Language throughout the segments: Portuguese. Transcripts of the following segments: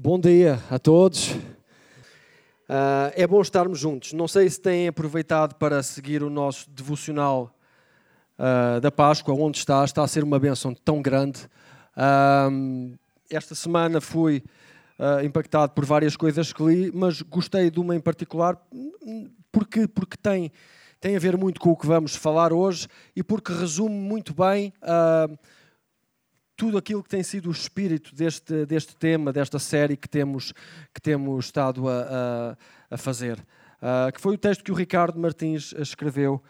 Bom dia a todos. Uh, é bom estarmos juntos. Não sei se têm aproveitado para seguir o nosso devocional uh, da Páscoa, onde está. Está a ser uma bênção tão grande. Uh, esta semana fui impactado por várias coisas que li, mas gostei de uma em particular porque, porque tem, tem a ver muito com o que vamos falar hoje e porque resume muito bem tudo aquilo que tem sido o espírito deste, deste tema, desta série que temos, que temos estado a, a, a fazer. Uh, que foi o texto que o Ricardo Martins escreveu.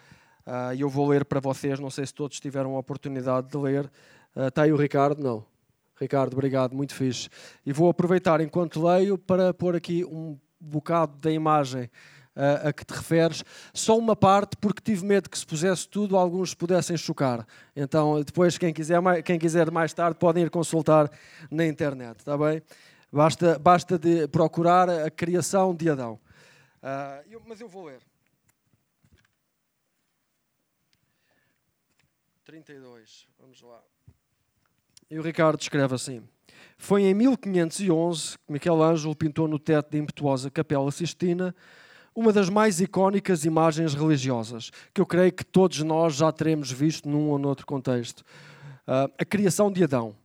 Uh, e eu vou ler para vocês, não sei se todos tiveram a oportunidade de ler. Uh, está aí o Ricardo? Não. Ricardo, obrigado, muito fixe. E vou aproveitar enquanto leio para pôr aqui um bocado da imagem a, que te referes, só uma parte, porque tive medo que se pusesse tudo, alguns pudessem chocar. Então, depois, quem quiser, quem quiser mais tarde, podem ir consultar na internet, está bem? Basta, basta de procurar a criação de Adão. Uh, eu, mas eu vou ler. 32, vamos lá. E o Ricardo escreve assim. Foi em 1511 que Michelangelo pintou no teto da impetuosa Capela Sistina uma das mais icónicas imagens religiosas, que eu creio que todos nós já teremos visto num ou noutro contexto. Uh, a criação de Adão.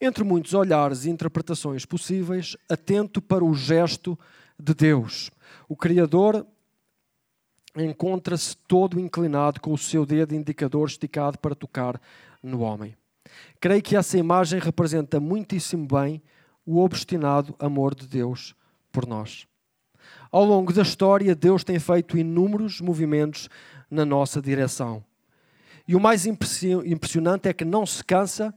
Entre muitos olhares e interpretações possíveis, atento para o gesto de Deus. O Criador encontra-se todo inclinado com o seu dedo indicador esticado para tocar no homem. Creio que essa imagem representa muitíssimo bem o obstinado amor de Deus por nós. Ao longo da história, Deus tem feito inúmeros movimentos na nossa direção. E o mais impressionante é que não se cansa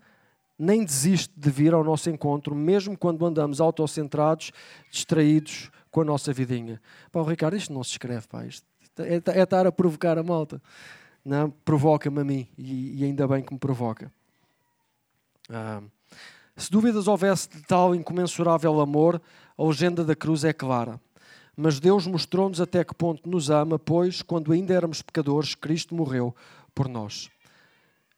nem desiste de vir ao nosso encontro, mesmo quando andamos autocentrados, distraídos com a nossa vidinha. Pá, Ricardo, isto não se escreve, pá. Isto é, é estar a provocar a malta. Não, provoca-me a mim e, e, ainda bem que me provoca. Ah, se dúvidas houvesse de tal incomensurável amor, a legenda da cruz é clara. Mas Deus mostrou-nos até que ponto nos ama, pois, quando ainda éramos pecadores, Cristo morreu por nós.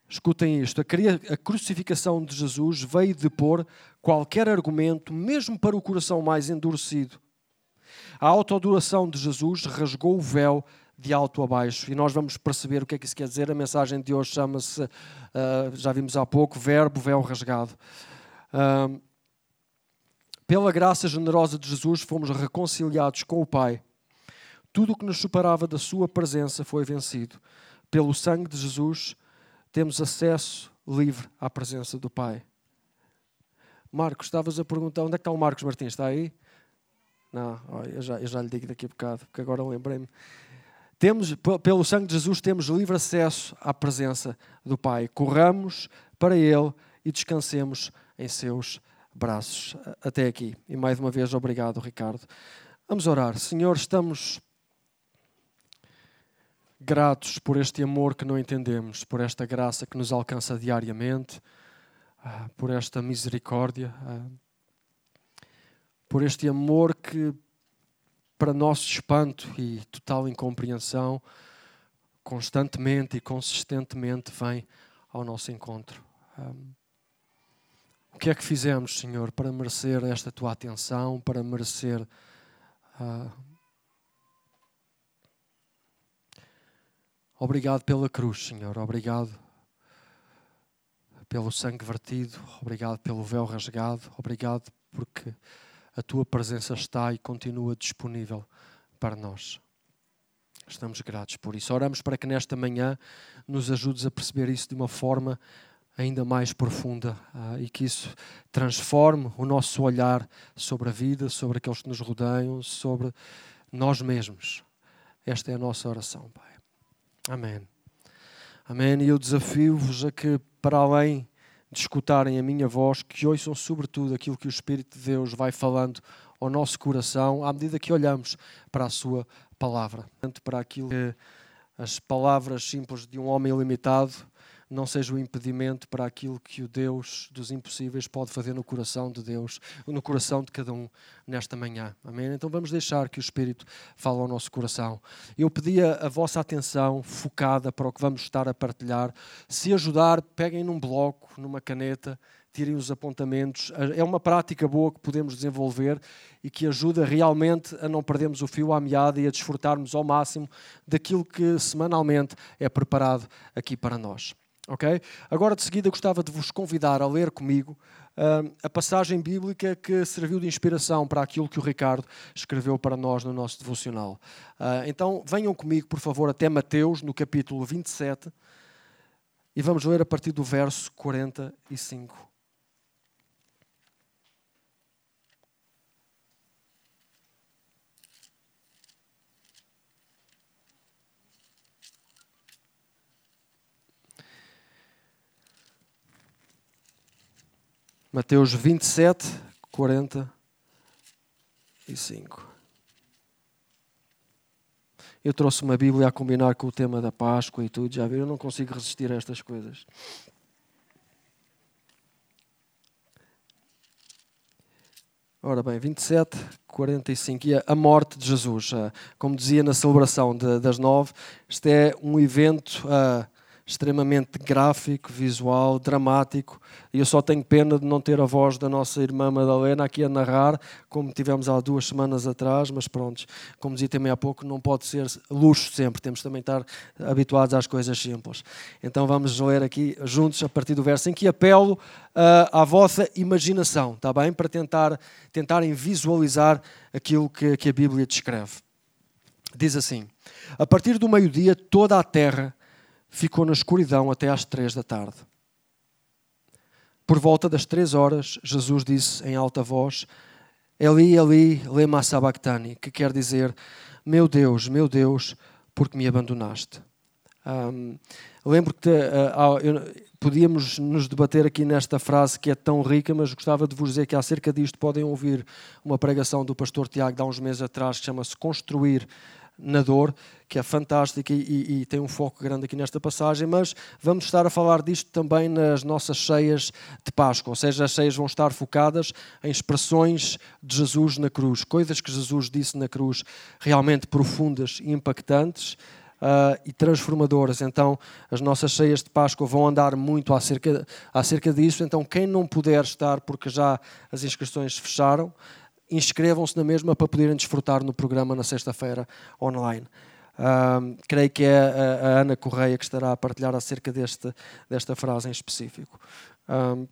Escutem isto: a crucificação de Jesus veio depor qualquer argumento, mesmo para o coração mais endurecido. A autoadoração de Jesus rasgou o véu de alto a baixo. E nós vamos perceber o que é que isso quer dizer. A mensagem de hoje chama-se, uh, já vimos há pouco, verbo, véu rasgado. Pela graça generosa de Jesus, fomos reconciliados com o Pai. Tudo o que nos separava da Sua presença foi vencido. Pelo sangue de Jesus, temos acesso livre à presença do Pai. Marcos, estavas a perguntar onde é que está o Marcos Martins? Está aí? Não, eu já, eu já lhe digo daqui a bocado, porque agora lembrei-me. Temos, pelo sangue de Jesus, temos livre acesso à presença do Pai. Corramos para Ele e descansemos em seus braços até aqui. E mais uma vez, obrigado, Ricardo. Vamos orar. Senhor, estamos gratos por este amor que não entendemos, por esta graça que nos alcança diariamente, ah, por esta misericórdia, ah, por este amor que, para nosso espanto e total incompreensão, constantemente e consistentemente vem ao nosso encontro. O que é que fizemos, Senhor, para merecer esta tua atenção, para merecer. Uh... Obrigado pela cruz, Senhor. Obrigado pelo sangue vertido. Obrigado pelo véu rasgado. Obrigado porque a tua presença está e continua disponível para nós. Estamos gratos por isso. Oramos para que nesta manhã nos ajudes a perceber isso de uma forma ainda mais profunda uh, e que isso transforme o nosso olhar sobre a vida, sobre aqueles que nos rodeiam, sobre nós mesmos. Esta é a nossa oração, Pai. Amém. Amém. E eu desafio-vos a que, para além de escutarem a minha voz, que ouçam sobretudo aquilo que o Espírito de Deus vai falando ao nosso coração à medida que olhamos para a Sua palavra. Tanto para aquilo que as palavras simples de um homem limitado não seja um impedimento para aquilo que o Deus dos impossíveis pode fazer no coração de Deus, no coração de cada um nesta manhã. Amém? Então vamos deixar que o Espírito fale ao nosso coração. Eu pedia a vossa atenção focada para o que vamos estar a partilhar. Se ajudar, peguem num bloco, numa caneta, tirem os apontamentos. É uma prática boa que podemos desenvolver e que ajuda realmente a não perdermos o fio à meada e a desfrutarmos ao máximo daquilo que semanalmente é preparado aqui para nós. Ok? Agora, de seguida, gostava de vos convidar a ler comigo uh, a passagem bíblica que serviu de inspiração para aquilo que o Ricardo escreveu para nós no nosso devocional. Uh, então, venham comigo, por favor, até Mateus, no capítulo 27, e vamos ler a partir do verso 45. Mateus 27, 45. Eu trouxe uma Bíblia a combinar com o tema da Páscoa e tudo, já viram? Eu não consigo resistir a estas coisas. Ora bem, 27, 45. E a morte de Jesus. Como dizia na celebração das nove, este é um evento uh, extremamente gráfico, visual, dramático. E eu só tenho pena de não ter a voz da nossa irmã Madalena aqui a narrar, como tivemos há duas semanas atrás, mas pronto, como dizia também há pouco, não pode ser luxo sempre, temos também estar habituados às coisas simples. Então vamos ler aqui juntos a partir do verso em que apelo uh, à vossa imaginação, está bem? Para tentar, tentarem visualizar aquilo que, que a Bíblia descreve. Diz assim: A partir do meio-dia, toda a terra ficou na escuridão até às três da tarde. Por volta das três horas, Jesus disse em alta voz: Eli, Eli, lema sabachthani, que quer dizer: Meu Deus, meu Deus, porque me abandonaste. Um, lembro que uh, podíamos nos debater aqui nesta frase que é tão rica, mas gostava de vos dizer que acerca disto podem ouvir uma pregação do pastor Tiago de há uns meses atrás que chama-se Construir na dor, que é fantástica e, e, e, tem um foco grande aqui nesta passagem, mas vamos estar a falar disto também nas nossas cheias de Páscoa, ou seja, as cheias vão estar focadas em expressões de Jesus na cruz, coisas que Jesus disse na cruz realmente profundas e impactantes. Uh, e transformadoras. Então, as nossas cheias de Páscoa vão andar muito acerca, acerca disso. Então, quem não puder estar, porque já as inscrições fecharam, inscrevam-se na mesma para poderem desfrutar no programa na sexta-feira online. Um, creio que é a, a, Ana Correia que estará a partilhar acerca deste, desta frase em específico. Um,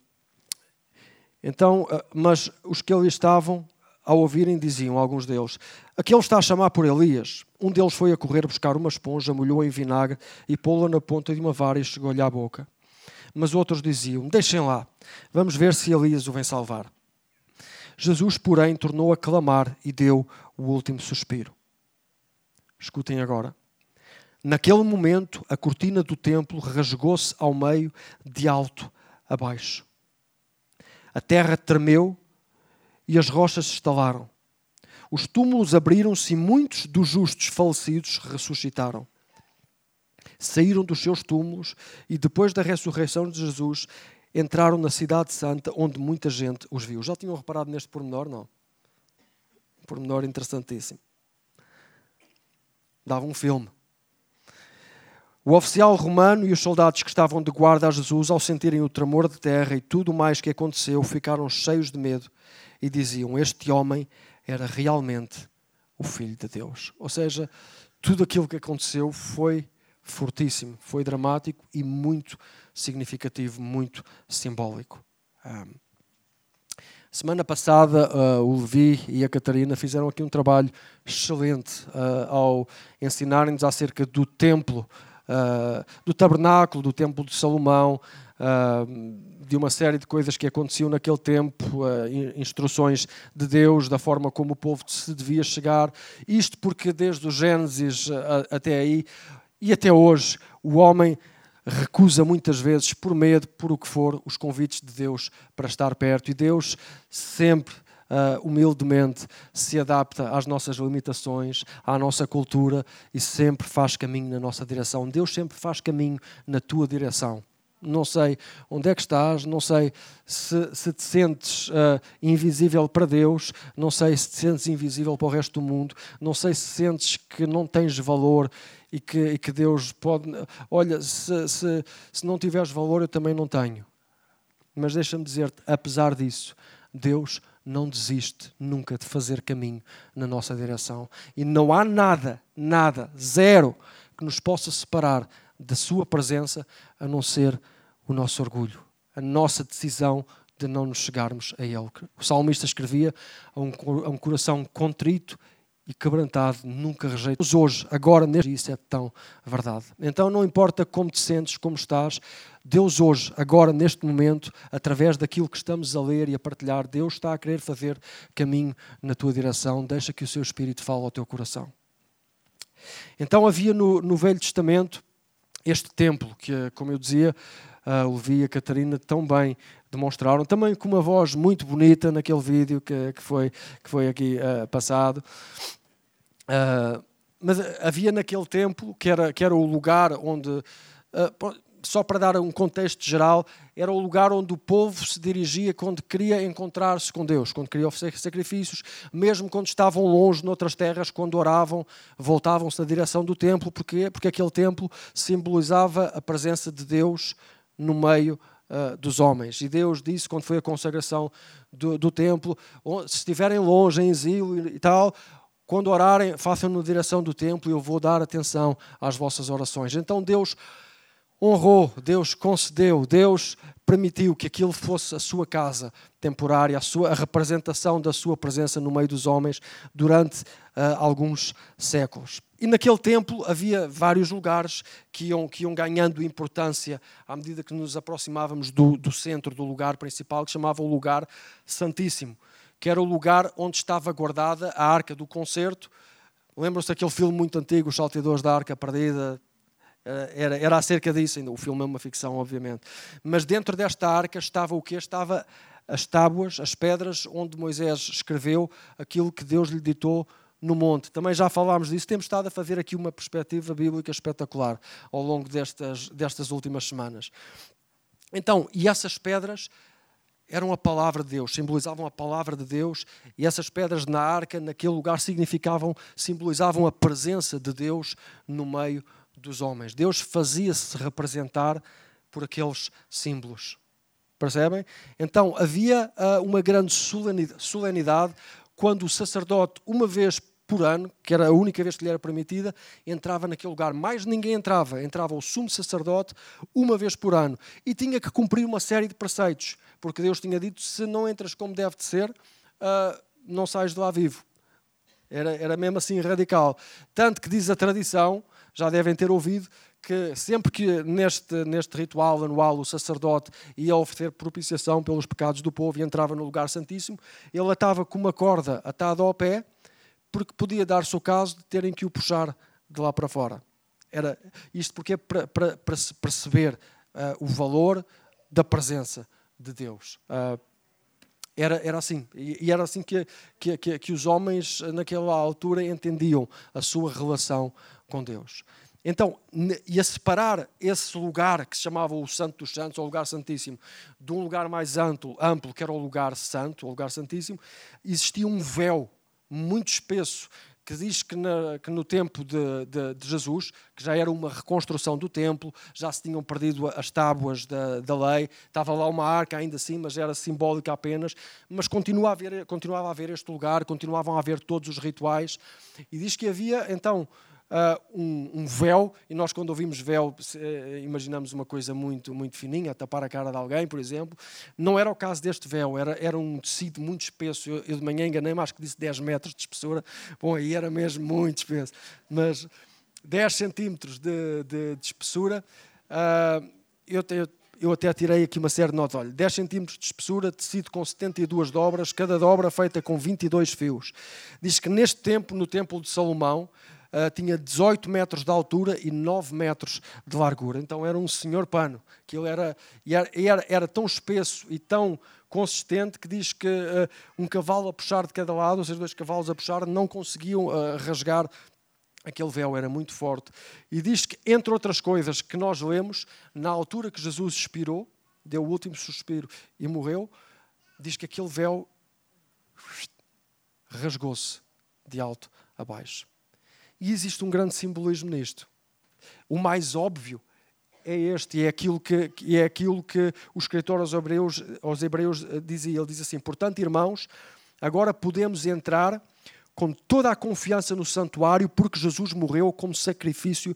então, ah, mas os que ali estavam, ao ouvirem, diziam, alguns deles, aquele está a chamar por Elias. Um deles foi a correr buscar uma esponja, molhou em vinagre e pô-la na ponta de uma vara e chegou-lhe à boca. Mas outros diziam, deixem lá, vamos ver se Elias o vem salvar. Jesus, porém, tornou a clamar e deu o último suspiro. Escutem agora. Naquele momento, a cortina do templo rasgou-se ao meio, de alto a baixo. A terra tremeu e as rochas se estalaram. Os túmulos abriram-se e muitos dos justos falecidos ressuscitaram. Saíram dos seus túmulos e, depois da ressurreição de Jesus, entraram na Cidade Santa, onde muita gente os viu. Já tinham reparado neste pormenor? Não. Um pormenor interessantíssimo. Dava um filme. O oficial romano e os soldados que estavam de guarda a Jesus, ao sentirem o tremor de terra e tudo mais que aconteceu, ficaram cheios de medo e diziam: Este homem era realmente o Filho de Deus. Ou seja, tudo aquilo que aconteceu foi fortíssimo, foi dramático e muito significativo, muito simbólico. Um, semana passada, uh, o Levi e a Catarina fizeram aqui um trabalho excelente uh, ao ensinarem-nos acerca do templo, uh, do tabernáculo, do templo de Salomão, de uma série de coisas que aconteciam naquele tempo, instruções de Deus, da forma como o povo se devia chegar. Isto porque desde o Gênesis até aí e até hoje o homem recusa muitas vezes, por medo, por o que for, os convites de Deus para estar perto. E Deus sempre, uh, humildemente, se adapta às nossas limitações, à nossa cultura e sempre faz caminho na nossa direção. Deus sempre faz caminho na tua direção. Não sei onde é que estás, não sei se, se te sentes uh, invisível para Deus, não sei se te sentes invisível para o resto do mundo, não sei se sentes que não tens valor e que, e que Deus pode. Olha, se, se, se não tiveres valor, eu também não tenho. Mas deixa-me dizer-te, apesar disso, Deus não desiste nunca de fazer caminho na nossa direção. E não há nada, nada, zero, que nos possa separar da Sua presença a não ser o nosso orgulho, a nossa decisão de não nos chegarmos a Ele. O salmista escrevia a um, a um coração contrito e quebrantado, nunca rejeita. Hoje, agora, neste isso é tão verdade. Então não importa como te sentes, como estás, Deus hoje, agora, neste momento, através daquilo que estamos a ler e a partilhar, Deus está a querer fazer caminho na tua direção. Deixa que o seu Espírito fale ao teu coração. Então havia no, no Velho Testamento este templo que, como eu dizia, a Levi e a Catarina tão bem demonstraram, também com uma voz muito bonita naquele vídeo que, que, foi, que foi aqui uh, passado. Uh, mas havia naquele templo, que era, que era o lugar onde, uh, só para dar um contexto geral, era o lugar onde o povo se dirigia quando queria encontrar-se com Deus, quando queria oferecer sacrifícios, mesmo quando estavam longe noutras terras, quando oravam, voltavam-se na direção do templo. Porquê? Porque aquele templo simbolizava a presença de Deus no meio uh, dos homens. E Deus disse, quando foi a consagração do, do templo, se estiverem longe, em exílio e tal, quando orarem, façam na direção do templo e eu vou dar atenção às vossas orações. Então Deus honrou, Deus concedeu, Deus permitiu que aquilo fosse a sua casa temporária, a, sua, a representação da sua presença no meio dos homens durante uh, alguns séculos. E naquele templo havia vários lugares que iam, que iam ganhando importância à medida que nos aproximávamos do, do centro, do lugar principal, que chamava o lugar Santíssimo que era o lugar onde estava guardada a Arca do Concerto. Lembram-se daquele filme muito antigo, Os Salteadores da Arca Perdida? Eh, era, era acerca disso, ainda. o filme é uma ficção, obviamente. Mas dentro desta arca estava o quê? Estava as tábuas, as pedras onde Moisés escreveu aquilo que Deus lhe ditou no monte. Também já falámos disso. Temos estado a fazer aqui uma perspectiva bíblica espetacular ao longo destas, destas últimas semanas. Então, e essas pedras eram a palavra de Deus, simbolizavam a palavra de Deus, e essas pedras na arca, naquele lugar, significavam, simbolizavam a presença de Deus no meio dos homens. Deus fazia-se representar por aqueles símbolos. Percebem? Então havia uh, uma grande solenidade quando o sacerdote, uma vez por ano, que era a única vez que lhe era permitida, entrava naquele lugar. Mais ninguém entrava. Entrava o sumo sacerdote uma vez por ano. E tinha que cumprir uma série de preceitos, porque Deus tinha dito: se não entras como deve de ser, uh, não sais de lá vivo. Era, era mesmo assim radical. Tanto que diz a tradição, já devem ter ouvido, que sempre que neste, neste ritual anual o sacerdote ia oferecer propiciação pelos pecados do povo e entrava no lugar santíssimo, ele atava com uma corda atada ao pé porque podia dar-se o caso de terem que o puxar de lá para fora. Era isto porque é para, para, para perceber uh, o valor da presença de Deus. Uh, era, era assim, e era assim que, que, que, que, os homens naquela altura entendiam a sua relação com Deus. Então, e a separar esse lugar que se chamava o Santo dos Santos, ou lugar Santíssimo, de um lugar mais amplo, amplo que era o lugar santo, o lugar Santíssimo, existia um véu muito espesso, que diz que, na, que no tempo de, de, de, Jesus, que já era uma reconstrução do templo, já se tinham perdido as tábuas da, da lei, estava lá uma arca ainda assim, mas era simbólica apenas, mas continuava a, haver, continuava a haver este lugar, continuavam a haver todos os rituais, e diz que havia então uh, um, um, véu, e nós quando ouvimos véu uh, imaginamos uma coisa muito, muito fininha, tapar a cara de alguém, por exemplo. Não era o caso deste véu, era, era um tecido muito espesso. Eu, eu de manhã enganei-me, acho que disse 10 metros de espessura. Bom, aí era mesmo muito espesso. Mas 10 centímetros de, de, de espessura. Uh, eu, eu, eu até tirei aqui uma série de notas. Olha, 10 centímetros de espessura, tecido com 72 dobras, cada dobra feita com 22 fios. Diz que neste tempo, no Templo de Salomão, uh, tinha 18 metros de altura e 9 metros de largura. Então era um senhor pano. Que ele era, era, era tão espesso e tão consistente que diz que uh, um cavalo a puxar de cada lado, ou seja, dois cavalos a puxar, não conseguiam uh, rasgar aquele véu era muito forte. E diz que, entre outras coisas que nós lemos, na altura que Jesus expirou, deu o último suspiro e morreu, diz que aquele véu rasgou-se de alto a baixo. E existe um grande simbolismo nisto. O mais óbvio é este, é aquilo que, é aquilo que o escritor aos Hebreus, aos Hebreus eh, dizia. Ele diz assim: Portanto, irmãos, agora podemos entrar com toda a confiança no santuário, porque Jesus morreu como sacrifício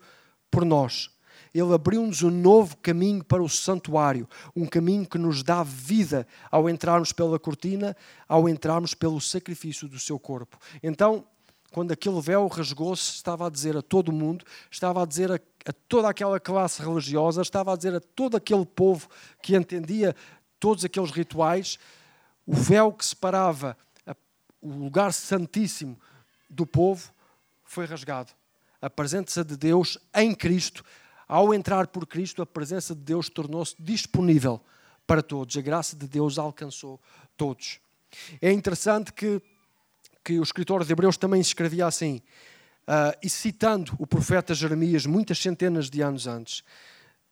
por nós. Ele abriu-nos um novo caminho para o santuário, um caminho que nos dá vida ao entrarmos pela cortina, ao entrarmos pelo sacrifício do seu corpo. Então, quando aquele véu rasgou-se, estava a dizer a todo mundo, estava a dizer a, a, toda aquela classe religiosa, estava a dizer a todo aquele povo que entendia todos aqueles rituais, o véu que separava a, o lugar santíssimo do povo foi rasgado. A presença de Deus em Cristo, ao entrar por Cristo, a presença de Deus tornou-se disponível para todos. A graça de Deus alcançou todos. É interessante que que o escritor de Hebreus também escrevia assim, uh, e citando o profeta Jeremias muitas centenas de anos antes.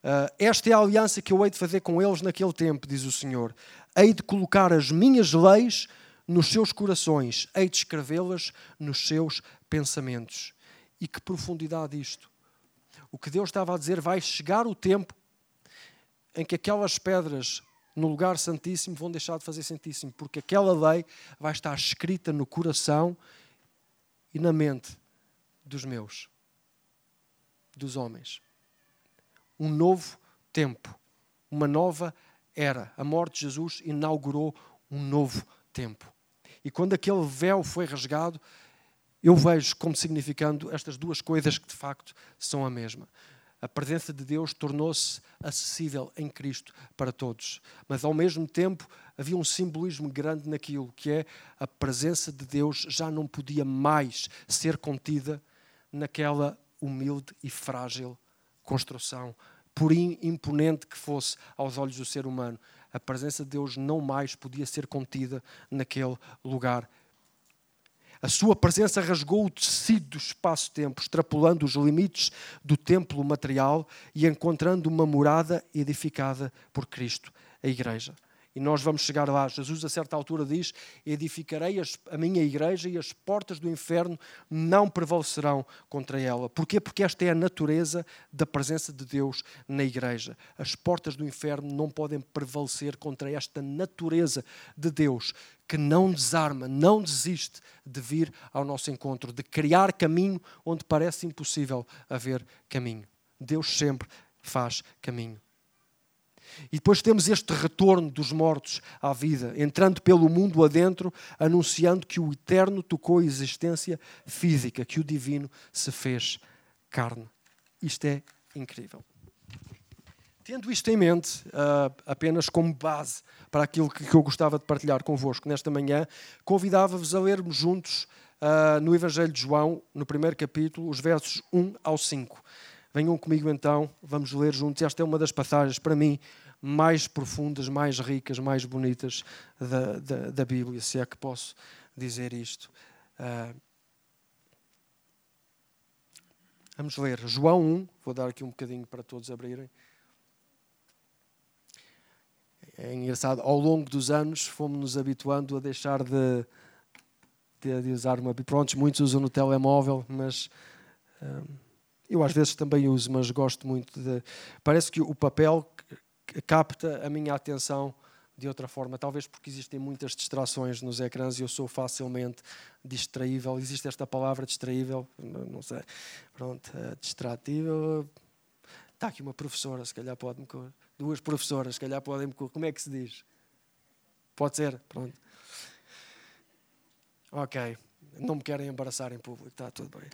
Uh, esta é a aliança que eu hei de fazer com eles naquele tempo, diz o Senhor. Hei de colocar as minhas leis nos seus corações, hei de escrevê-las nos seus pensamentos. E que profundidade isto! O que Deus estava a dizer, vai chegar o tempo em que aquelas pedras no lugar santíssimo vão deixar de fazer santíssimo, porque aquela lei vai estar escrita no coração e na mente dos meus, dos homens. Um novo tempo, uma nova era. A morte de Jesus inaugurou um novo tempo. E quando aquele véu foi rasgado, eu vejo como significando estas duas coisas que de facto são a mesma. A presença de Deus tornou-se acessível em Cristo para todos. Mas ao mesmo tempo havia um simbolismo grande naquilo, que é a presença de Deus já não podia mais ser contida naquela humilde e frágil construção, por imponente que fosse aos olhos do ser humano. A presença de Deus não mais podia ser contida naquele lugar a sua presença rasgou o tecido do espaço-tempo, extrapolando os limites do templo material e encontrando uma morada edificada por Cristo, a Igreja. E nós vamos chegar lá. Jesus, a certa altura, diz: Edificarei a minha igreja e as portas do inferno não prevalecerão contra ela. Porquê? Porque esta é a natureza da presença de Deus na igreja. As portas do inferno não podem prevalecer contra esta natureza de Deus que não desarma, não desiste de vir ao nosso encontro, de criar caminho onde parece impossível haver caminho. Deus sempre faz caminho. E depois temos este retorno dos mortos à vida, entrando pelo mundo adentro, anunciando que o eterno tocou a existência física, que o divino se fez carne. Isto é incrível. Tendo isto em mente, uh, apenas como base para aquilo que, eu gostava de partilhar convosco nesta manhã, convidava-vos a lermos juntos uh, no Evangelho de João, no primeiro capítulo, os versos 1 ao 5. Venham comigo então, vamos ler juntos. Esta é uma das passagens, para mim, mais profundas, mais ricas, mais bonitas da, da, da Bíblia, se é que posso dizer isto. Uh, vamos ler João 1, vou dar aqui um bocadinho para todos abrirem. É engraçado, ao longo dos anos fomos-nos habituando a deixar de, de, de usar uma. Prontos, muitos usam no telemóvel, mas. Uh, eu às vezes também uso, mas gosto muito de. Parece que o papel capta a minha atenção de outra forma, talvez porque existem muitas distrações nos ecrãs e eu sou facilmente distraível. Existe esta palavra distraível, não sei, pronto, uh, distratível. Está aqui uma professora, se calhar pode-me. Duas professoras, se calhar podem-me. Como é que se diz? Pode ser? Pronto. Ok. Não me querem embaraçar em público, está tudo bem.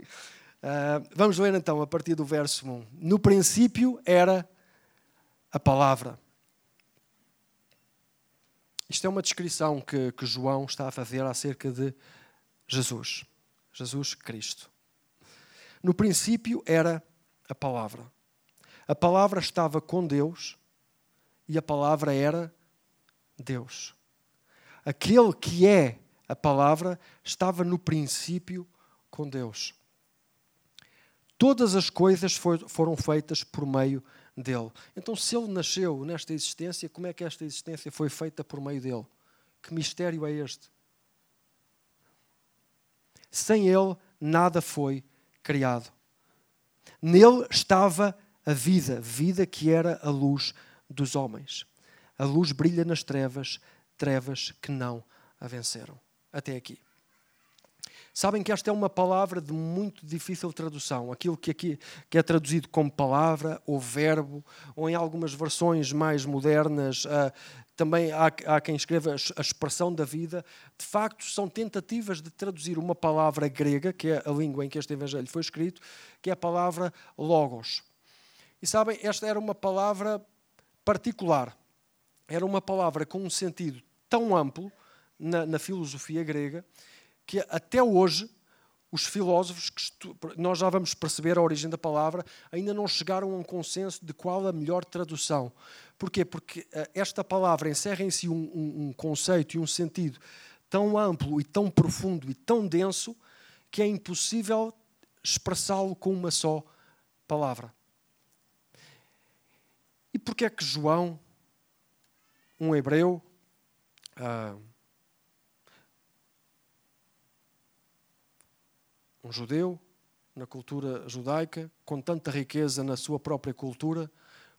Uh, vamos ler então a partir do verso 1. No princípio era a palavra. Isto é uma descrição que, que João está a fazer acerca de Jesus, Jesus Cristo. No princípio era a palavra. A palavra estava com Deus e a palavra era Deus. Aquele que é a palavra estava no princípio com Deus. Todas as coisas foram feitas por meio dele. Então, se ele nasceu nesta existência, como é que esta existência foi feita por meio dele? Que mistério é este? Sem ele, nada foi criado. Nele estava a vida, vida que era a luz dos homens. A luz brilha nas trevas, trevas que não a venceram. Até aqui. Sabem que esta é uma palavra de muito difícil tradução. Aquilo que aqui que é traduzido como palavra ou verbo, ou em algumas versões mais modernas, uh, também há, há, quem escreva a expressão da vida. De facto, são tentativas de traduzir uma palavra grega, que é a língua em que este Evangelho foi escrito, que é a palavra logos. E sabem, esta era uma palavra particular. Era uma palavra com um sentido tão amplo na, na filosofia grega que até hoje os filósofos, que nós já vamos perceber a origem da palavra, ainda não chegaram a um consenso de qual a melhor tradução. Porquê? Porque eh, esta palavra encerra em si um, um, um conceito e um sentido tão amplo e tão profundo e tão denso que é impossível expressá-lo com uma só palavra. E porquê é que João, um hebreu, uh, um judeu, na cultura judaica, com tanta riqueza na sua própria cultura,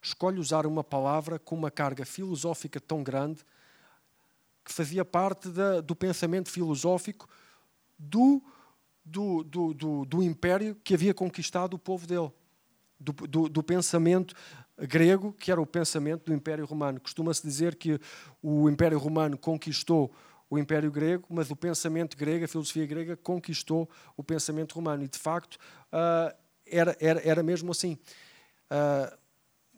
escolhe usar uma palavra com uma carga filosófica tão grande que fazia parte da, do pensamento filosófico do, do, do, do, império que havia conquistado o povo dele. Do, pensamento grego, que era o pensamento do Império Romano. Costuma-se dizer que o Império Romano conquistou o Império Grego, mas o pensamento grego, a filosofia grega, conquistou o pensamento romano. E, de facto, uh, era, era, era mesmo assim. Uh,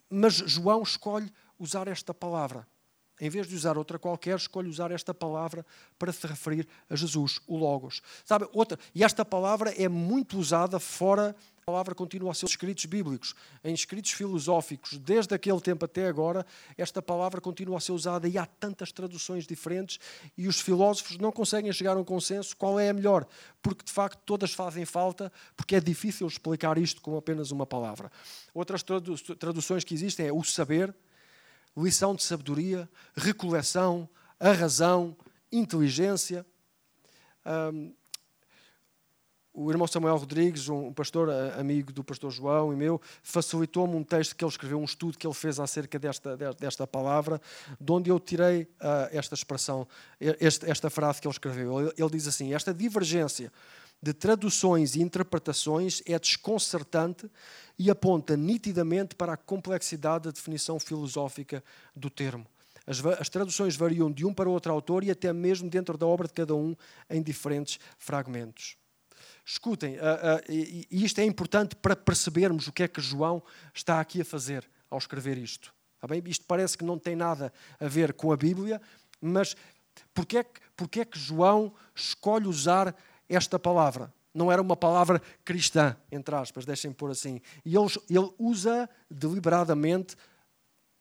mas João escolhe usar esta palavra. Em vez de usar outra qualquer, escolhe usar esta palavra para se referir a Jesus, o Logos. Sabe, outra, e esta palavra é muito usada fora a palavra continua a ser escritos bíblicos, em escritos filosóficos, desde aquele tempo até agora, esta palavra continua a ser usada e há tantas traduções diferentes e os filósofos não conseguem chegar a um consenso qual é a melhor, porque de facto todas fazem falta, porque é difícil explicar isto com apenas uma palavra. Outras traduções que existem é o saber, lição de sabedoria, recoleção, a razão, inteligência. Um, o irmão Samuel Rodrigues, um pastor amigo do pastor João e meu, facilitou-me um texto que ele escreveu, um estudo que ele fez acerca desta, desta palavra, de onde eu tirei uh, esta expressão, este, esta frase que ele escreveu. Ele, ele diz assim: Esta divergência de traduções e interpretações é desconcertante e aponta nitidamente para a complexidade da definição filosófica do termo. As, as, traduções variam de um para outro autor e até mesmo dentro da obra de cada um em diferentes fragmentos. Escutem, uh, uh, e, isto é importante para percebermos o que é que João está aqui a fazer ao escrever isto. Está bem? Isto parece que não tem nada a ver com a Bíblia, mas porquê é que, porquê é que João escolhe usar esta palavra? Não era uma palavra cristã, entre aspas, deixem pôr assim. E ele, ele usa deliberadamente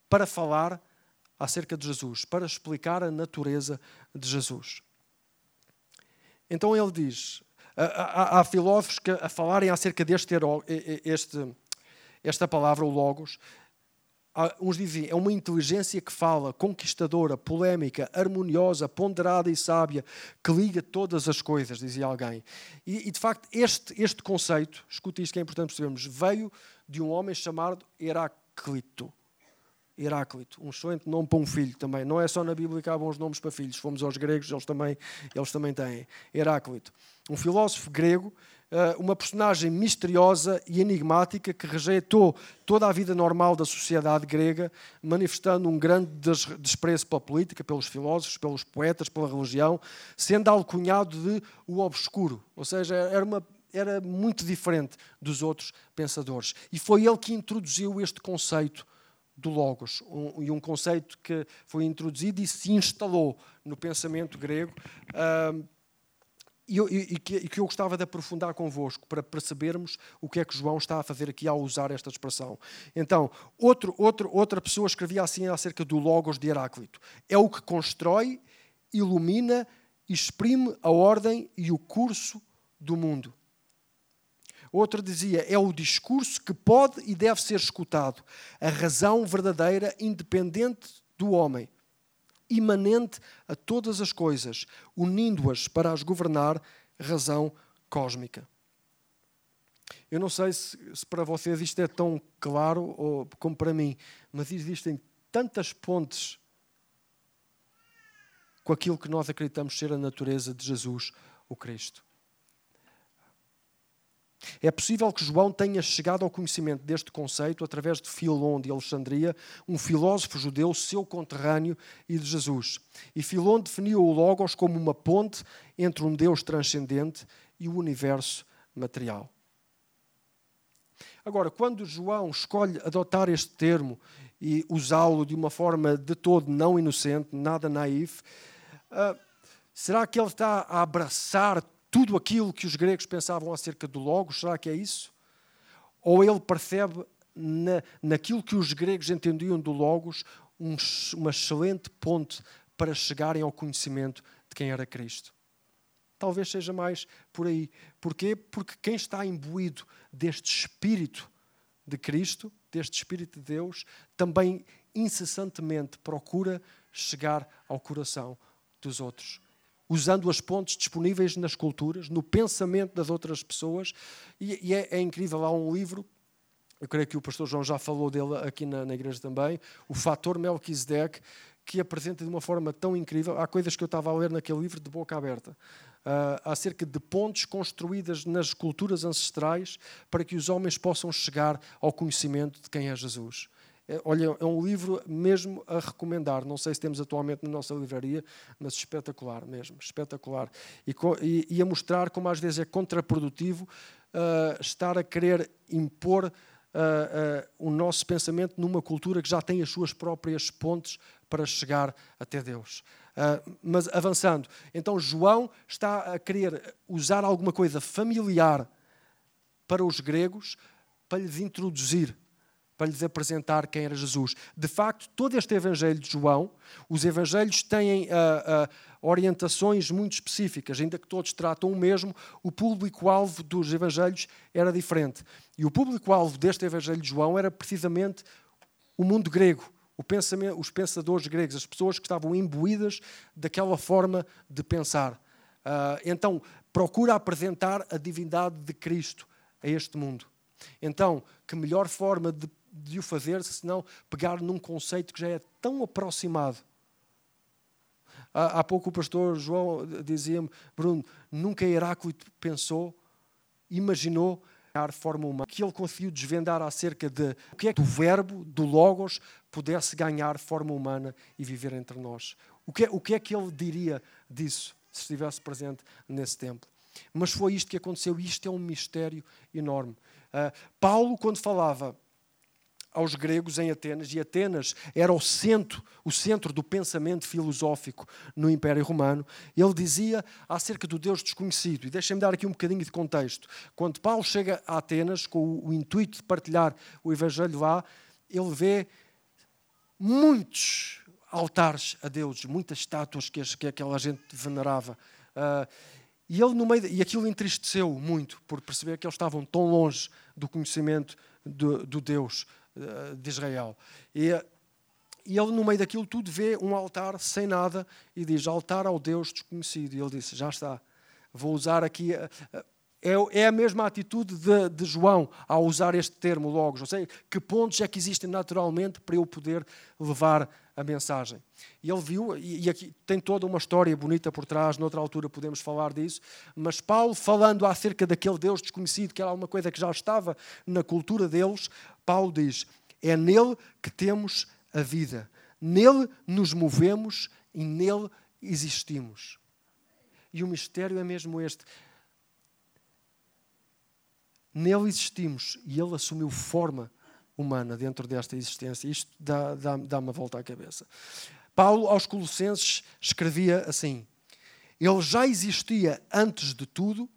para falar acerca de Jesus, para explicar a natureza de Jesus. Então ele diz: Há, há, filósofos que, a falarem acerca deste este, esta palavra, o Logos. Uns dizem é uma inteligência que fala, conquistadora, polémica, harmoniosa, ponderada e sábia, que liga todas as coisas, dizia alguém. E, e de facto, este, este conceito, escute isto que é importante percebermos, veio de um homem chamado Heráclito. Heráclito, um excelente nome para um filho também. Não é só na Bíblia que há bons nomes para filhos. Fomos aos gregos, eles também, eles também têm. Heráclito, um filósofo grego, eh, uma personagem misteriosa e enigmática que rejeitou toda a vida normal da sociedade grega, manifestando um grande desprezo pela política, pelos filósofos, pelos poetas, pela religião, sendo alcunhado de o obscuro. Ou seja, era uma era muito diferente dos outros pensadores. E foi ele que introduziu este conceito do Logos, um, e um conceito que foi introduzido e se instalou no pensamento grego. Uh, e, e, que, e, que, eu gostava de aprofundar convosco para percebermos o que é que João está a fazer aqui ao usar esta expressão. Então, outro, outro, outra pessoa escrevia assim acerca do Logos de Heráclito: é o que constrói, ilumina, exprime a ordem e o curso do mundo. Outro dizia: é o discurso que pode e deve ser escutado, a razão verdadeira, independente do homem, imanente a todas as coisas, unindo-as para as governar, razão cósmica. Eu não sei se, se, para vocês isto é tão claro ou, como para mim, mas existem tantas pontes com aquilo que nós acreditamos ser a natureza de Jesus, o Cristo. É possível que João tenha chegado ao conhecimento deste conceito através de Filon de Alexandria, um filósofo judeu seu conterrâneo e de Jesus. E Filon definiu o Logos como uma ponte entre um Deus transcendente e o universo material. Agora, quando João escolhe adotar este termo e usá-lo de uma forma de todo não inocente, nada naif, uh, será que ele está a abraçar tudo aquilo que os gregos pensavam acerca do Logos? Será que é isso? Ou ele percebe na, naquilo que os gregos entendiam do Logos um, uma excelente ponte para chegarem ao conhecimento de quem era Cristo? Talvez seja mais por aí. Porquê? Porque quem está imbuído deste espírito de Cristo, deste espírito de Deus, também incessantemente procura chegar ao coração dos outros usando as pontes disponíveis nas culturas, no pensamento das outras pessoas. E, e é, é, incrível, há um livro, eu creio que o pastor João já falou dele aqui na, na igreja também, o Fator Melquisedeque, que apresenta de uma forma tão incrível. Há coisas que eu estava a ler naquele livro de boca aberta. Uh, acerca de pontes construídas nas culturas ancestrais para que os homens possam chegar ao conhecimento de quem é Jesus. É, olha, é um livro mesmo a recomendar. Não sei se temos atualmente na nossa livraria, mas espetacular mesmo, espetacular. E, e, e a mostrar como às vezes é contraprodutivo uh, estar a querer impor uh, uh, o nosso pensamento numa cultura que já tem as suas próprias pontes para chegar até Deus. mas avançando, então João está a querer usar alguma coisa familiar para os gregos para lhes introduzir para lhes apresentar quem era Jesus. De facto, todo este Evangelho de João, os Evangelhos têm uh, uh, orientações muito específicas, ainda que todos tratam o mesmo, o público-alvo dos Evangelhos era diferente. E o público-alvo deste Evangelho de João era precisamente o mundo grego, pensamento, os pensadores gregos, as pessoas que estavam imbuídas daquela forma de pensar. Uh, então, procura apresentar a divindade de Cristo a este mundo. Então, que melhor forma de de o fazer, senão pegar num conceito que já é tão aproximado. Há, há pouco o pastor João dizia-me, Bruno, nunca Heráclito pensou, imaginou a forma humana, que ele conseguiu desvendar acerca de o que é que o verbo, do Logos, pudesse ganhar forma humana e viver entre nós. O que, é, o que é que ele diria disso, se estivesse presente nesse tempo? Mas foi isto que aconteceu, isto é um mistério enorme. Uh, Paulo, quando falava aos gregos em Atenas, e Atenas era o centro, o centro do pensamento filosófico no Império Romano. Ele dizia acerca do Deus desconhecido. E deixem-me dar aqui um bocadinho de contexto. Quando Paulo chega a Atenas com o, intuito de partilhar o Evangelho lá, ele vê muitos altares a Deus, muitas estátuas que, que aquela gente venerava. Uh, e ele no meio de, e aquilo entristeceu muito por perceber que eles estavam tão longe do conhecimento do, do Deus de Israel. E, e ele, no meio daquilo tudo, vê um altar sem nada e diz: Altar ao Deus desconhecido. E ele disse: Já está, vou usar aqui. É, é a mesma atitude de, de, João ao usar este termo logos. Ou seja, que pontos é que existem naturalmente para eu poder levar a mensagem. E ele viu, e aqui tem toda uma história bonita por trás, noutra altura podemos falar disso, mas Paulo, falando acerca daquele Deus desconhecido, que era uma coisa que já estava na cultura deles, Paulo diz: é nele que temos a vida, nele nos movemos e nele existimos. E o mistério é mesmo este. Nele existimos e ele assumiu forma humana dentro desta existência. Isto dá, dá, dá uma volta à cabeça. Paulo, aos Colossenses, escrevia assim: Ele já existia antes de tudo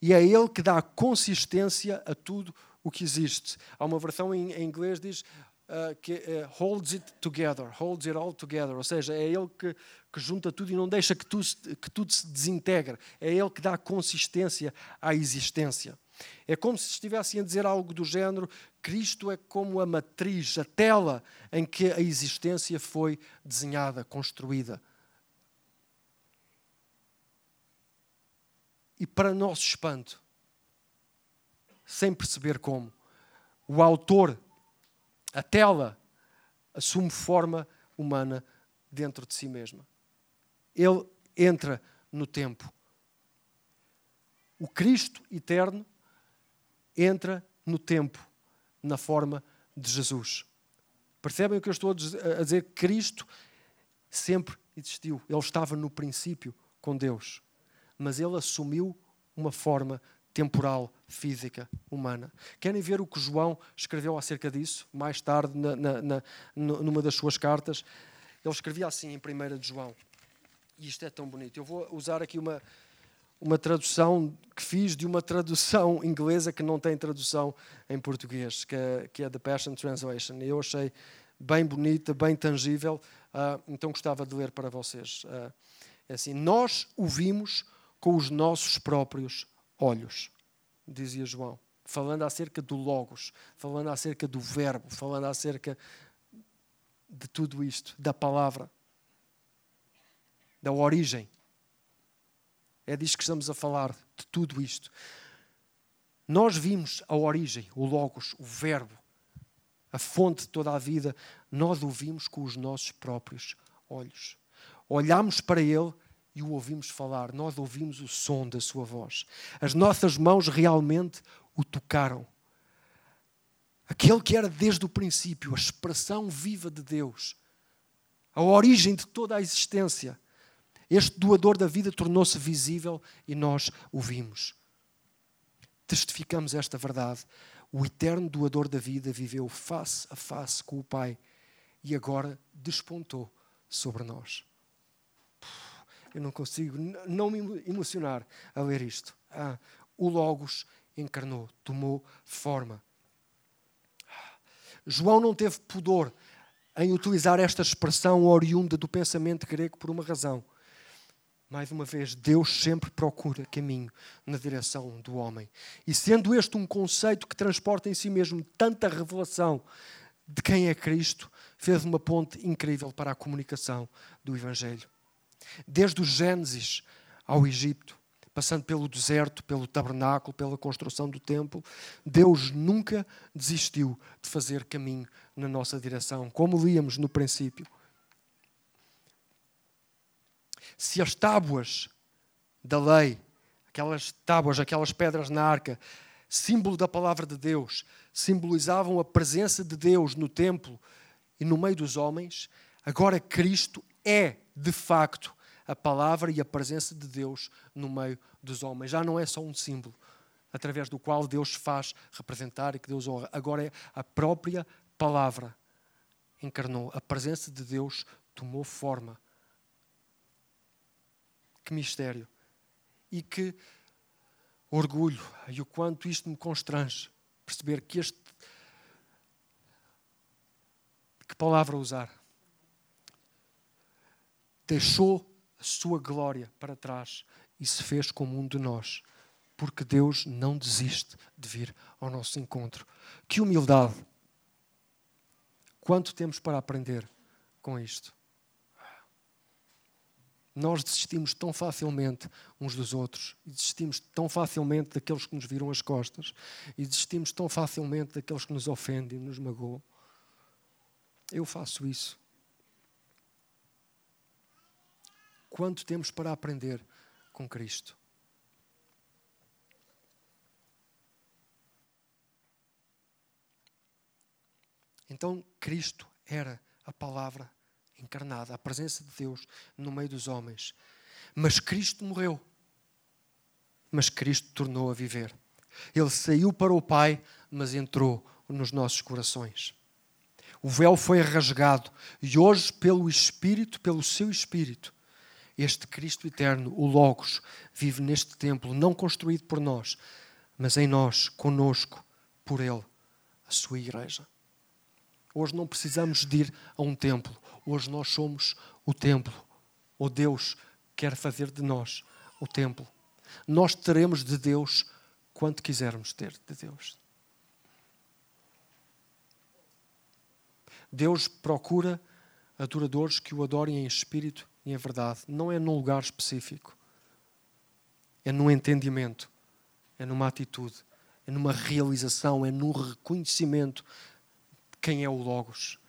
e é Ele que dá consistência a tudo o que existe. Há uma versão em, em inglês diz uh, que uh, holds it together, holds it all together, ou seja, é Ele que, que junta tudo e não deixa que tudo, que tudo se desintegre. É Ele que dá consistência à existência. É como se estivessem a dizer algo do género: Cristo é como a matriz, a tela em que a existência foi desenhada, construída. E para nosso espanto, sem perceber como. O autor, a tela, assume forma humana dentro de si mesma. Ele entra no tempo. O Cristo eterno entra no tempo, na forma de Jesus. Percebem o que eu estou a dizer? Cristo sempre existiu. Ele estava no princípio com Deus. Mas ele assumiu uma forma temporal, física, humana. Querem ver o que João escreveu acerca disso, mais tarde, na, na, na, numa das suas cartas? Ele escrevia assim em 1 de João. E isto é tão bonito. Eu vou usar aqui uma, uma tradução que fiz de uma tradução inglesa que não tem tradução em português, que é, que é The Passion Translation. Eu achei bem bonita, bem tangível, uh, então gostava de ler para vocês. Uh, é assim: Nós o vimos com os nossos próprios olhos, dizia João, falando acerca do Logos, falando acerca do Verbo, falando acerca de tudo isto, da palavra, da origem. É disso que estamos a falar, de tudo isto. Nós vimos a origem, o Logos, o Verbo, a fonte de toda a vida, nós o vimos com os nossos próprios olhos. Olhamos para Ele e o ouvimos falar, nós ouvimos o som da sua voz. As nossas mãos realmente o tocaram. Aquele que era desde o princípio a expressão viva de Deus, a origem de toda a existência. Este doador da vida tornou-se visível e nós o vimos. Testificamos esta verdade. O eterno doador da vida viveu face a face com o Pai e agora despontou sobre nós. Eu não consigo não me emocionar a ler isto. Ah, o Logos encarnou, tomou forma. João não teve pudor em utilizar esta expressão oriunda do pensamento grego por uma razão. Mais uma vez, Deus sempre procura caminho na direção do homem. E sendo este um conceito que transporta em si mesmo tanta revelação de quem é Cristo, fez uma ponte incrível para a comunicação do Evangelho. Desde o Gênesis ao Egito, passando pelo deserto, pelo tabernáculo, pela construção do templo, Deus nunca desistiu de fazer caminho na nossa direção, como líamos no princípio. Se as tábuas da lei, aquelas tábuas, aquelas pedras na arca, símbolo da palavra de Deus, simbolizavam a presença de Deus no templo e no meio dos homens, agora Cristo é, de facto, a palavra e a presença de Deus no meio dos homens. Já não é só um símbolo através do qual Deus faz representar e que Deus honra. Agora é a própria palavra encarnou. A presença de Deus tomou forma. Que mistério. E que orgulho. E o quanto isto me constrange. Perceber que este. Que palavra usar? Deixou a sua glória para trás e se fez como um de nós, porque Deus não desiste de vir ao nosso encontro. Que humildade! Quanto temos para aprender com isto? Nós desistimos tão facilmente uns dos outros, e desistimos tão facilmente daqueles que nos viram as costas, e desistimos tão facilmente daqueles que nos ofendem nos magoam. Eu faço isso. Quanto temos para aprender com Cristo? Então, Cristo era a palavra encarnada, a presença de Deus no meio dos homens. Mas Cristo morreu. Mas Cristo tornou a viver. Ele saiu para o Pai, mas entrou nos nossos corações. O véu foi rasgado e hoje, pelo Espírito, pelo seu Espírito, este Cristo eterno, o Logos, vive neste templo, não construído por nós, mas em nós, conosco, por Ele, a sua igreja. Hoje não precisamos de ir a um templo, hoje nós somos o templo. O Deus quer fazer de nós o templo. Nós teremos de Deus quanto quisermos ter de Deus. Deus procura adoradores que o adorem em espírito e em verdade. Não é num lugar específico. É num entendimento. É numa atitude. é numa realização, é num reconhecimento quem é o Logos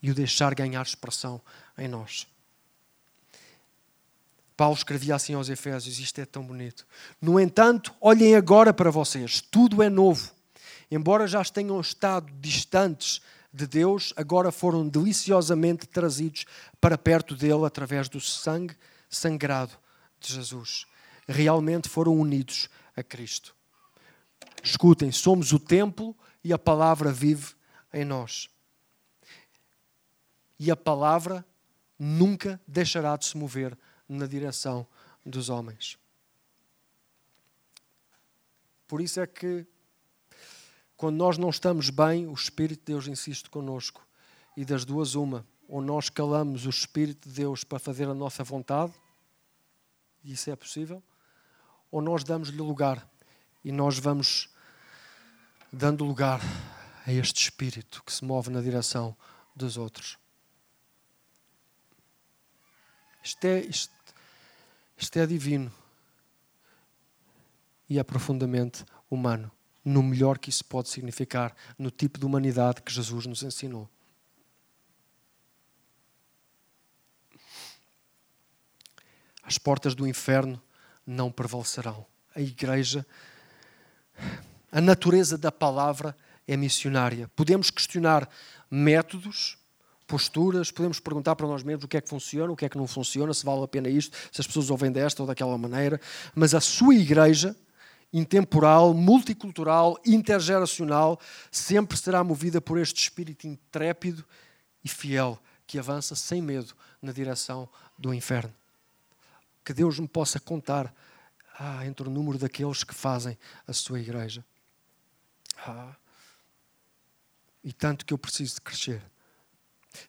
e o deixar ganhar expressão em nós. Paulo escrevia assim aos Efésios, isto é tão bonito. No entanto, olhem agora para vocês, tudo é novo. Embora já tenham estado distantes de Deus, agora foram deliciosamente trazidos para perto dele através do sangue sangrado de Jesus. Realmente foram unidos a Cristo. Escutem, somos o templo e a palavra vive em nós. E a palavra nunca deixará de se mover na direção dos homens. Por isso é que, quando nós não estamos bem, o Espírito de Deus insiste conosco. E das duas, uma. Ou nós calamos o Espírito de Deus para fazer a nossa vontade, e isso é possível, ou nós damos-lhe lugar e nós vamos dando lugar a este Espírito que se move na direção dos outros. Isto é, isto, isto é divino e é profundamente humano, no melhor que isso pode significar, no tipo de humanidade que Jesus nos ensinou. As portas do inferno não prevalecerão. A igreja, a natureza da palavra é missionária. Podemos questionar métodos, posturas, podemos perguntar para nós mesmos o que é que funciona, o que é que não funciona, se vale a pena isto, se as pessoas ouvem desta ou daquela maneira, mas a sua igreja, intemporal, multicultural, intergeracional, sempre será movida por este espírito intrépido e fiel que avança sem medo na direção do inferno. Que Deus me possa contar ah, entre o número daqueles que fazem a sua igreja. Ah, e tanto que eu preciso de crescer.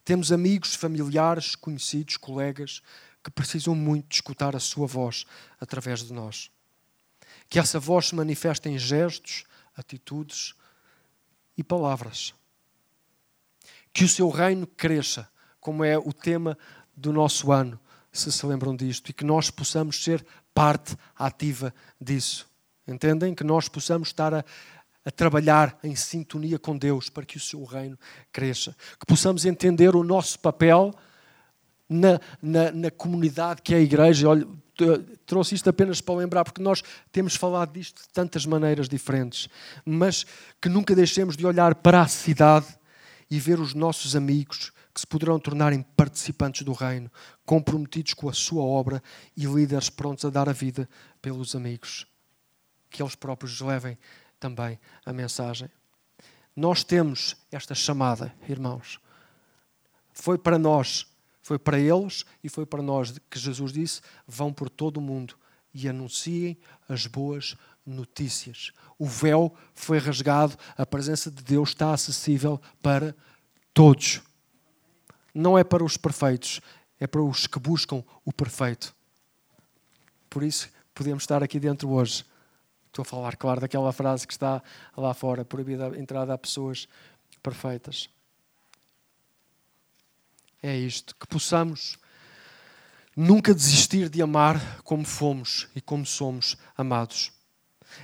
Temos amigos, familiares, conhecidos, colegas que precisam muito de escutar a sua voz através de nós. Que essa voz se manifeste em gestos, atitudes e palavras. Que o seu reino cresça, como é o tema do nosso ano, se se lembram disto, e que nós possamos ser parte ativa disso. Entendem? Que nós possamos estar a, a trabalhar em sintonia com Deus para que o seu reino cresça. Que possamos entender o nosso papel na, na, na comunidade que é a igreja. Olha, trouxe isto apenas para lembrar, porque nós temos falado disto de tantas maneiras diferentes, mas que nunca deixemos de olhar para a cidade e ver os nossos amigos que se poderão tornar em participantes do reino, comprometidos com a sua obra e líderes prontos a dar a vida pelos amigos. Que eles próprios levem também a mensagem. Nós temos esta chamada, irmãos. Foi para nós, foi para eles e foi para nós que Jesus disse: vão por todo o mundo e anunciem as boas notícias. O véu foi rasgado, a presença de Deus está acessível para todos. Não é para os perfeitos, é para os que buscam o perfeito. Por isso, podemos estar aqui dentro hoje Estou a falar, claro, daquela frase que está lá fora, proibida a entrada a pessoas perfeitas. É isto, que possamos nunca desistir de amar como fomos e como somos amados.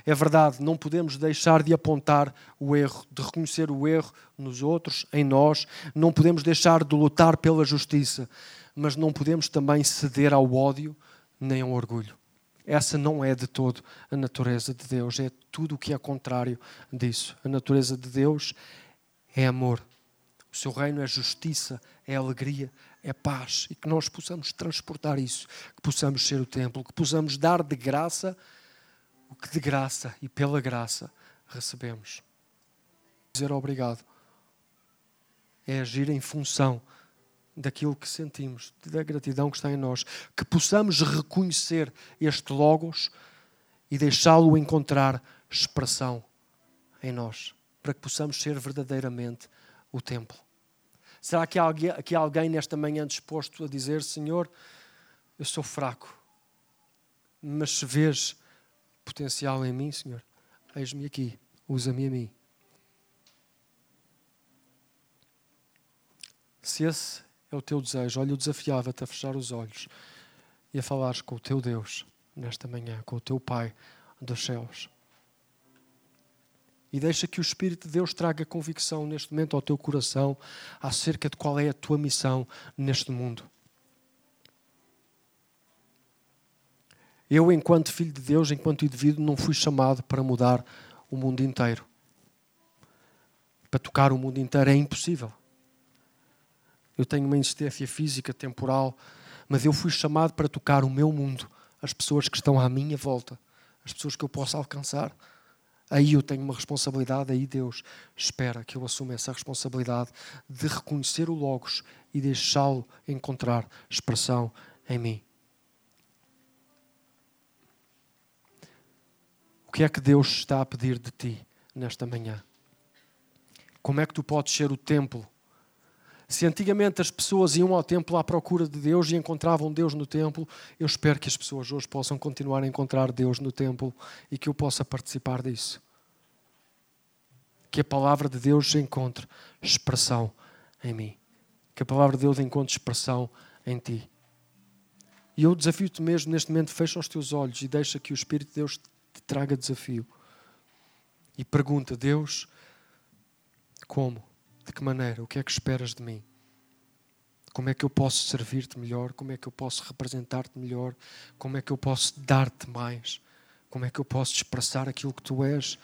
É verdade, não podemos deixar de apontar o erro, de reconhecer o erro nos outros, em nós, não podemos deixar de lutar pela justiça, mas não podemos também ceder ao ódio nem ao orgulho. Essa não é de todo a natureza de Deus, é tudo o que é contrário disso. A natureza de Deus é amor. O seu reino é justiça, é alegria, é paz. E que nós possamos transportar isso, que possamos ser o templo, que possamos dar de graça o que de graça e pela graça recebemos. Dizer obrigado é agir em função daquilo que sentimos, da gratidão que está em nós, que possamos reconhecer este Logos e deixá-lo encontrar expressão em nós, para que possamos ser verdadeiramente o templo. Será que há alguém, que há alguém nesta manhã disposto a dizer: Senhor, eu sou fraco, mas se vês potencial em mim, Senhor, eis-me aqui, usa-me a mim. Se esse é o teu desejo. Olha, eu desafiava-te a fechar os olhos e a falares com o teu Deus nesta manhã, com o teu Pai dos céus. E deixa que o Espírito de Deus traga convicção neste momento ao teu coração acerca de qual é a tua missão neste mundo. Eu, enquanto filho de Deus, enquanto indivíduo, não fui chamado para mudar o mundo inteiro. Para tocar o mundo inteiro é impossível. Eu tenho uma insistência física, temporal, mas eu fui chamado para tocar o meu mundo, as pessoas que estão à minha volta, as pessoas que eu posso alcançar. Aí eu tenho uma responsabilidade, aí Deus espera que eu assuma essa responsabilidade de reconhecer o Logos e deixá-lo encontrar expressão em mim. O que é que Deus está a pedir de ti nesta manhã? Como é que tu podes ser o templo? Se antigamente as pessoas iam ao templo à procura de Deus e encontravam Deus no templo, eu espero que as pessoas hoje possam continuar a encontrar Deus no templo e que eu possa participar disso. Que a palavra de Deus encontre expressão em mim. Que a palavra de Deus encontre expressão em ti. E eu desafio-te mesmo neste momento, fecha os teus olhos e deixa que o Espírito de Deus te traga desafio. E pergunta, Deus, como? De que maneira? O que é que esperas de mim? Como é que eu posso servir-te melhor? Como é que eu posso representar-te melhor? Como é que eu posso dar-te mais? Como é que eu posso expressar aquilo que tu és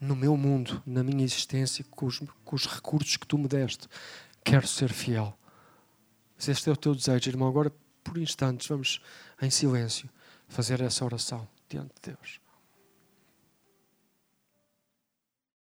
no meu mundo, na minha existência, com os, com os recursos que tu me deste? Quero ser fiel. Se este é o teu desejo, irmão, agora por instantes vamos em silêncio fazer essa oração diante de Deus.